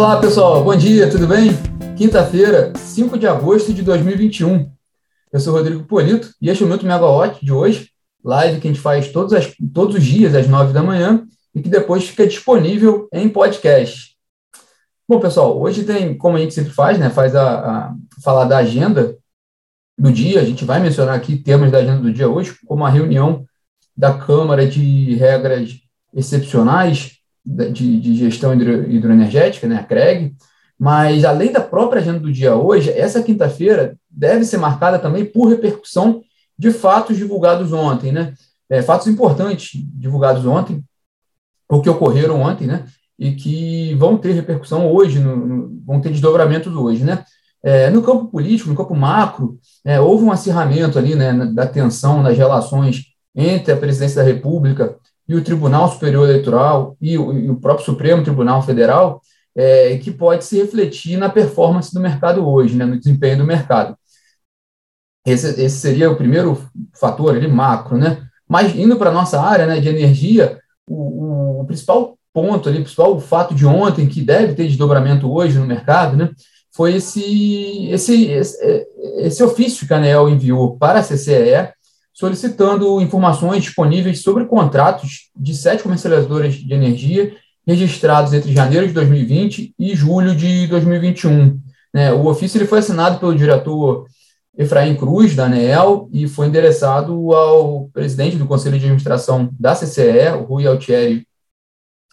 Olá, pessoal. Bom dia, tudo bem? Quinta-feira, 5 de agosto de 2021. Eu sou Rodrigo Polito e este é o Minuto Megawatt de hoje, live que a gente faz todos, as, todos os dias às 9 da manhã e que depois fica disponível em podcast. Bom, pessoal, hoje tem, como a gente sempre faz, né, faz a, a falar da agenda do dia. A gente vai mencionar aqui temas da agenda do dia hoje, como a reunião da Câmara de Regras Excepcionais de, de Gestão hidro, Hidroenergética, né, a CREG, mas além da própria agenda do dia hoje, essa quinta-feira deve ser marcada também por repercussão de fatos divulgados ontem, né? É, fatos importantes divulgados ontem, ou que ocorreram ontem, né? E que vão ter repercussão hoje, no, no, vão ter desdobramentos hoje, né? É, no campo político, no campo macro, é, houve um acirramento ali, né, da tensão nas relações entre a presidência da República e o Tribunal Superior Eleitoral e o, e o próprio Supremo Tribunal Federal, é, que pode se refletir na performance do mercado hoje, né, no desempenho do mercado. Esse, esse seria o primeiro fator ali, macro, né? Mas indo para a nossa área né, de energia, o, o, principal ponto ali, o principal fato de ontem, que deve ter desdobramento hoje no mercado, né, foi esse, esse, esse, esse ofício que a ANEL enviou para a CCE, solicitando informações disponíveis sobre contratos de sete comercializadoras de energia registrados entre janeiro de 2020 e julho de 2021. Né, o ofício ele foi assinado pelo diretor Efraim Cruz, da ANEEL, e foi endereçado ao presidente do Conselho de Administração da CCE, o Rui Altieri,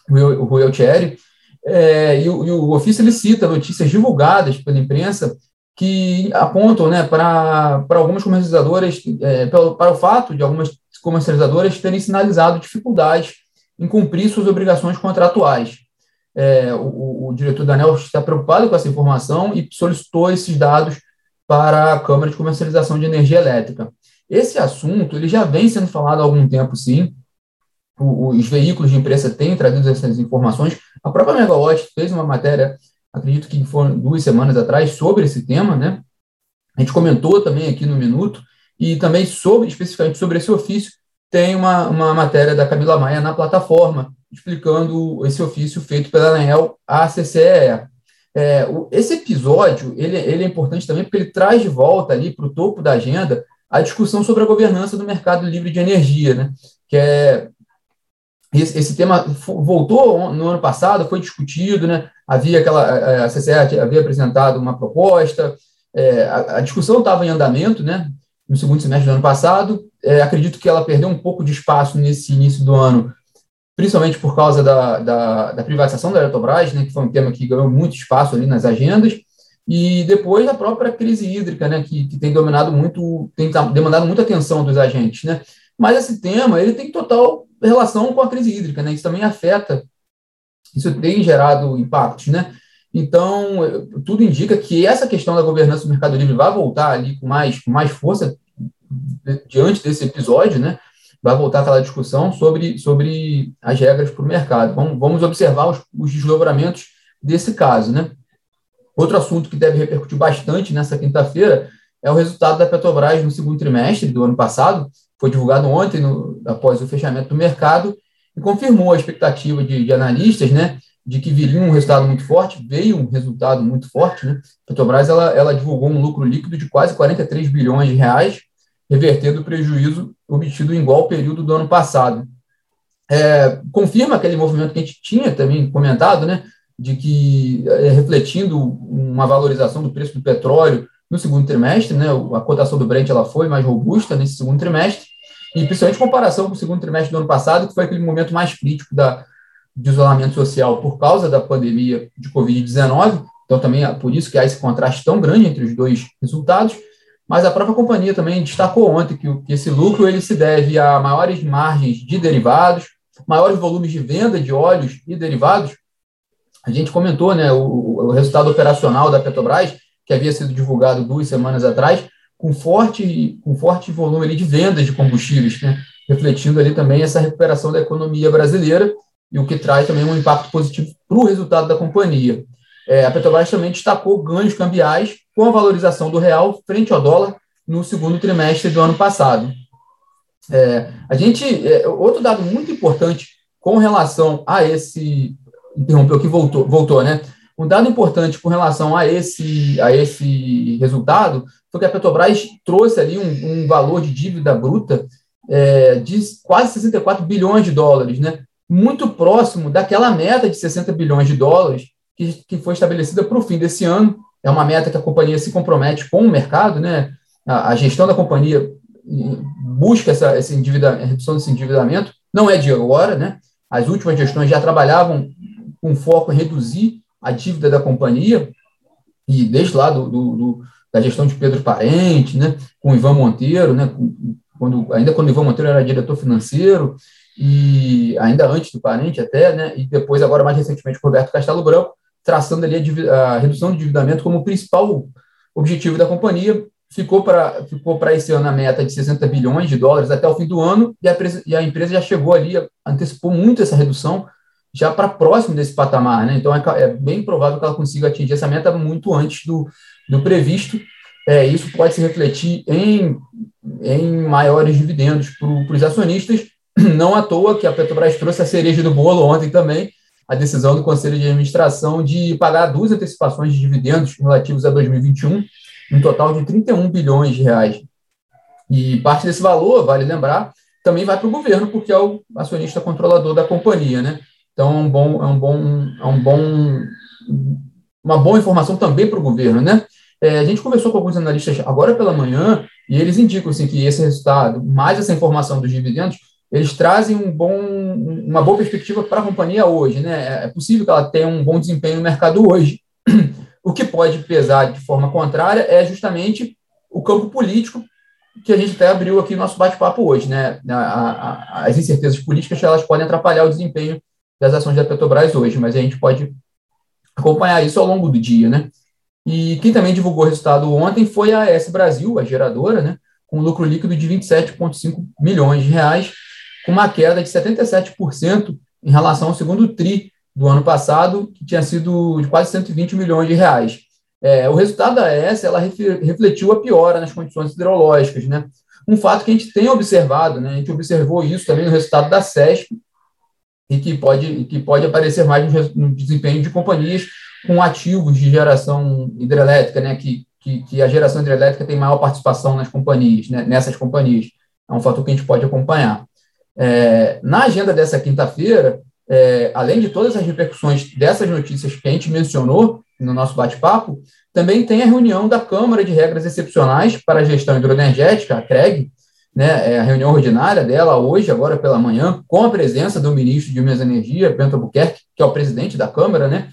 o Rui Altieri é, e, o, e o ofício ele cita notícias divulgadas pela imprensa que apontam né, para, algumas comercializadoras, é, para, para o fato de algumas comercializadoras terem sinalizado dificuldades em cumprir suas obrigações contratuais. É, o, o, diretor da está preocupado com essa informação e solicitou esses dados para a Câmara de Comercialização de Energia Elétrica. Esse assunto ele já vem sendo falado há algum tempo, sim. O, os veículos de imprensa têm trazido essas informações. A própria Megawatt fez uma matéria acredito que foram duas semanas atrás, sobre esse tema, né? A gente comentou também aqui no Minuto, e também sobre, especificamente sobre esse ofício, tem uma, uma matéria da Camila Maia na plataforma, explicando esse ofício feito pela ANEL à CCE. É, o, esse episódio ele, ele é importante também porque ele traz de volta ali para o topo da agenda a discussão sobre a governança do mercado livre de energia, né? que é esse, esse, tema voltou no ano passado, foi discutido, né? havia aquela, a CCE havia apresentado uma proposta, é, a, a, discussão estava em andamento, né? no segundo semestre do ano passado, é, acredito que ela perdeu um pouco de espaço nesse início do ano, principalmente por causa da, da, da privatização da Eletrobras, né? que foi um tema que ganhou muito espaço ali nas agendas, e depois a própria crise hídrica, né? que, que tem dominado muito, tem demandado muita atenção dos agentes, né? Mas esse tema, ele tem total relação com a crise hídrica, né? Isso também afeta, isso tem gerado impactos, né? Então, tudo indica que essa questão da governança do Mercado Livre vai voltar ali com mais, com mais força diante desse episódio, né? Vai voltar aquela discussão sobre, sobre as regras para o mercado. Vamos, vamos observar os, os desdobramentos desse caso, né? Outro assunto que deve repercutir bastante nessa quinta-feira é o resultado da Petrobras no segundo trimestre do ano passado, foi divulgado ontem, no, após o fechamento do mercado, e confirmou a expectativa de, de, analistas, né, de que viria um resultado muito forte, veio um resultado muito forte, né, a Petrobras, ela, ela divulgou um lucro líquido de quase 43 bilhões de reais, revertendo o prejuízo obtido em igual período do ano passado. É, confirma aquele movimento que a gente tinha também comentado, né, de que, é, refletindo uma valorização do preço do petróleo no segundo trimestre, né, a cotação do Brent ela foi mais robusta nesse segundo trimestre, e principalmente em comparação com o segundo trimestre do ano passado, que foi aquele momento mais crítico da, de isolamento social por causa da pandemia de Covid-19, então também é por isso que há esse contraste tão grande entre os dois resultados, mas a própria companhia também destacou ontem que, que esse lucro ele se deve a maiores margens de derivados, maiores volumes de venda de óleos e derivados. A gente comentou né, o, o resultado operacional da Petrobras, que havia sido divulgado duas semanas atrás, com forte, com forte volume de vendas de combustíveis, né? refletindo ali também essa recuperação da economia brasileira e o que traz também um impacto positivo para o resultado da companhia. É, a Petrobras também destacou ganhos cambiais com a valorização do real frente ao dólar no segundo trimestre do ano passado. É, a gente, é, outro dado muito importante com relação a esse, interrompeu que voltou, voltou, né? Um dado importante com relação a esse, a esse resultado foi que a Petrobras trouxe ali um, um valor de dívida bruta é, de quase 64 bilhões de dólares, né? muito próximo daquela meta de 60 bilhões de dólares que, que foi estabelecida para o fim desse ano. É uma meta que a companhia se compromete com o mercado, né? a, a gestão da companhia busca essa, essa redução desse endividamento, não é de agora, né? As últimas gestões já trabalhavam com foco em reduzir a dívida da companhia, e desde lá do, do, do da gestão de Pedro Parente, né, com Ivan Monteiro, né, quando, ainda quando Ivan Monteiro era diretor financeiro, e ainda antes do Parente até, né, e depois agora mais recentemente com Roberto Castelo Branco, traçando ali a, a redução do endividamento como principal objetivo da companhia, ficou para ficou para esse ano a meta de 60 bilhões de dólares até o fim do ano, e a, e a empresa já chegou ali, antecipou muito essa redução, já para próximo desse patamar, né? Então é, é, bem provável que ela consiga atingir essa meta muito antes do, do previsto. É, isso pode se refletir em, em maiores dividendos para os acionistas. Não à toa que a Petrobras trouxe a cereja do bolo ontem também, a decisão do Conselho de Administração de pagar duas antecipações de dividendos relativos a 2021, um total de 31 bilhões de reais. E parte desse valor, vale lembrar, também vai para o governo, porque é o acionista controlador da companhia, né? Então, é um bom, é um bom, é um bom, uma boa informação também para o governo, né? É, a gente conversou com alguns analistas agora pela manhã e eles indicam assim, que esse resultado, mais essa informação dos dividendos, eles trazem um bom, uma boa perspectiva para a companhia hoje. Né? É possível que ela tenha um bom desempenho no mercado hoje. O que pode pesar de forma contrária é justamente o campo político que a gente até abriu aqui no nosso bate-papo hoje. Né? As incertezas políticas elas podem atrapalhar o desempenho das ações da Petrobras hoje, mas a gente pode acompanhar isso ao longo do dia, né? E quem também divulgou o resultado ontem foi a S Brasil, a geradora, né? Com lucro líquido de 27,5 milhões de reais, com uma queda de 77% em relação ao segundo TRI do ano passado, que tinha sido de quase 120 milhões de reais. É, o resultado da AES ela refletiu a piora nas condições hidrológicas, né? Um fato que a gente tem observado, né? A gente observou isso também no resultado da CESP, e que pode, que pode aparecer mais no, desempenho de companhias com ativos de geração hidrelétrica, né, que, que, que, a geração hidrelétrica tem maior participação nas companhias, né, nessas companhias. É um fator que a gente pode acompanhar. É, na agenda dessa quinta-feira, é, além de todas as repercussões dessas notícias que a gente mencionou no nosso bate-papo, também tem a reunião da Câmara de Regras Excepcionais para a Gestão Hidroenergética, a CREG, né, é a reunião ordinária dela hoje, agora pela manhã, com a presença do ministro de Minas e Energia, Bento Albuquerque, que é o presidente da Câmara, né,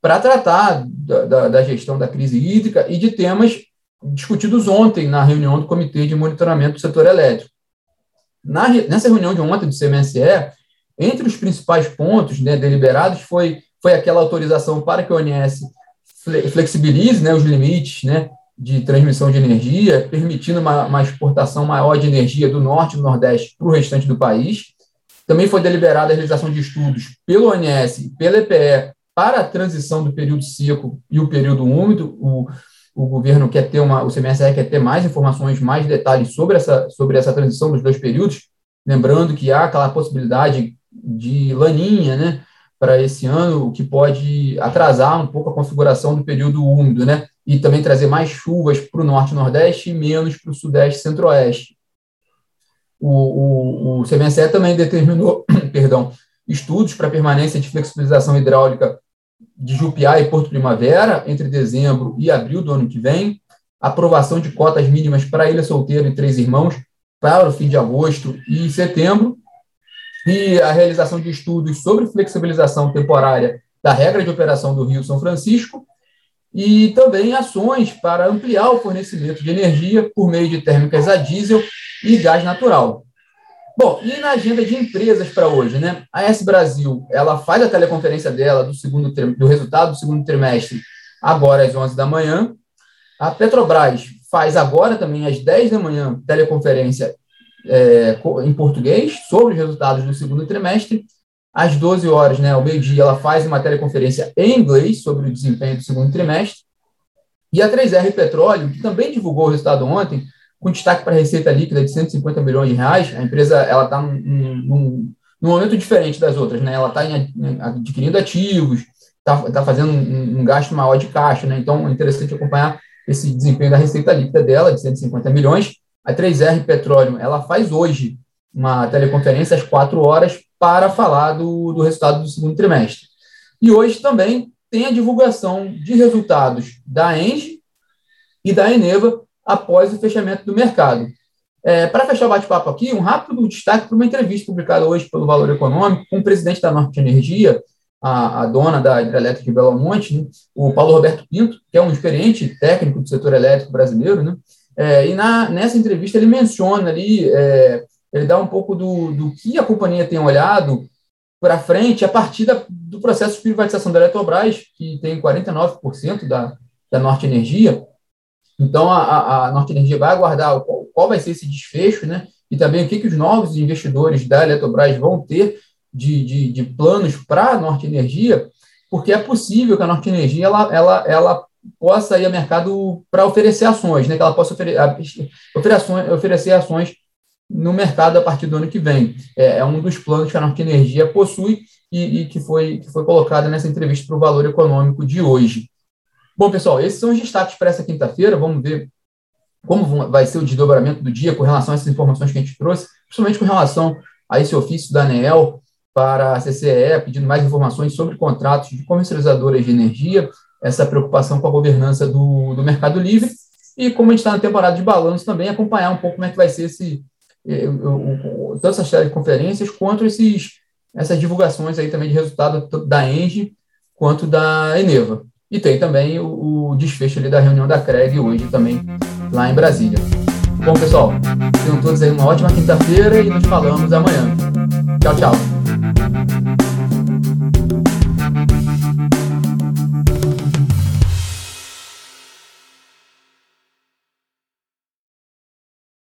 para tratar da, da, da, gestão da crise hídrica e de temas discutidos ontem na reunião do Comitê de Monitoramento do Setor Elétrico. Na, nessa reunião de ontem do CMSE, entre os principais pontos né, deliberados foi, foi aquela autorização para que o ONS flexibilize né, os limites né, de transmissão de energia, permitindo uma, uma exportação maior de energia do norte e do nordeste para o restante do país. Também foi deliberada a realização de estudos pelo ONS e pela EPE para a transição do período seco e o período úmido. O, o governo quer ter uma, o CMSR quer ter mais informações, mais detalhes sobre essa, sobre essa transição dos dois períodos, lembrando que há aquela possibilidade de laninha, né, para esse ano, o que pode atrasar um pouco a configuração do período úmido, né? E também trazer mais chuvas para o norte e nordeste e menos para o sudeste e centro-oeste. O, o, o também determinou, perdão, estudos para permanência de flexibilização hidráulica de Jupiá e Porto Primavera entre dezembro e abril do ano que vem, aprovação de cotas mínimas para Ilha Solteira e Três Irmãos para o fim de agosto e setembro, e a realização de estudos sobre flexibilização temporária da regra de operação do Rio São Francisco e também ações para ampliar o fornecimento de energia por meio de térmicas a diesel e gás natural. Bom, e na agenda de empresas para hoje, né? A S Brasil, ela faz a teleconferência dela do segundo do resultado do segundo trimestre agora às 11 da manhã. A Petrobras faz agora também às 10 da manhã teleconferência é, em português sobre os resultados do segundo trimestre. Às 12 horas, né, ao meio-dia, ela faz uma teleconferência em inglês sobre o desempenho do segundo trimestre. E a 3R Petróleo, que também divulgou o resultado ontem, com destaque para a receita líquida de 150 milhões de reais. A empresa ela está num, num, num, momento diferente das outras, né? Ela está adquirindo ativos, está tá fazendo um, um, gasto maior de caixa, né? Então é interessante acompanhar esse desempenho da receita líquida dela, de 150 milhões. A 3R Petróleo, ela faz hoje uma teleconferência às quatro horas para falar do, do resultado do segundo trimestre. E hoje também tem a divulgação de resultados da Engie e da Eneva após o fechamento do mercado. É, para fechar o bate-papo aqui, um rápido destaque para uma entrevista publicada hoje pelo Valor Econômico com o presidente da Norte Energia, a, a dona da hidrelétrica de Belo Monte, né, o Paulo Roberto Pinto, que é um experiente técnico do setor elétrico brasileiro, né, é, e na, nessa entrevista ele menciona ali, é, ele dá um pouco do, do que a companhia tem olhado para frente a partir da, do processo de privatização da Eletrobras, que tem 49% da, da Norte Energia. Então, a, a Norte Energia vai aguardar qual, qual vai ser esse desfecho, né? E também o que, que os novos investidores da Eletrobras vão ter de, de, de planos para a Norte Energia, porque é possível que a Norte Energia ela, ela, ela possa ir ao mercado para oferecer ações, né? Que ela possa oferecer, oferecer ações no mercado a partir do ano que vem. É, é um dos planos que a Norte Energia possui e, e, que, foi, que foi colocado nessa entrevista para o valor econômico de hoje. Bom, pessoal, esses são os destaques para essa quinta-feira. Vamos ver como vai ser o desdobramento do dia com relação a essas informações que a gente trouxe, principalmente com relação a esse ofício da ANEEL para a CCE, pedindo mais informações sobre contratos de comercializadoras de energia, essa preocupação com a governança do, do mercado livre, e como a gente está na temporada de balanço também, acompanhar um pouco como é que vai ser esse, tanto essas teleconferências quanto esses, essas divulgações aí também de resultado da Engie quanto da Eneva. E tem também o, o desfecho ali da reunião da CREG hoje também lá em Brasília. Bom, pessoal, tenham todos aí uma ótima quinta-feira e nos falamos amanhã. Tchau, tchau.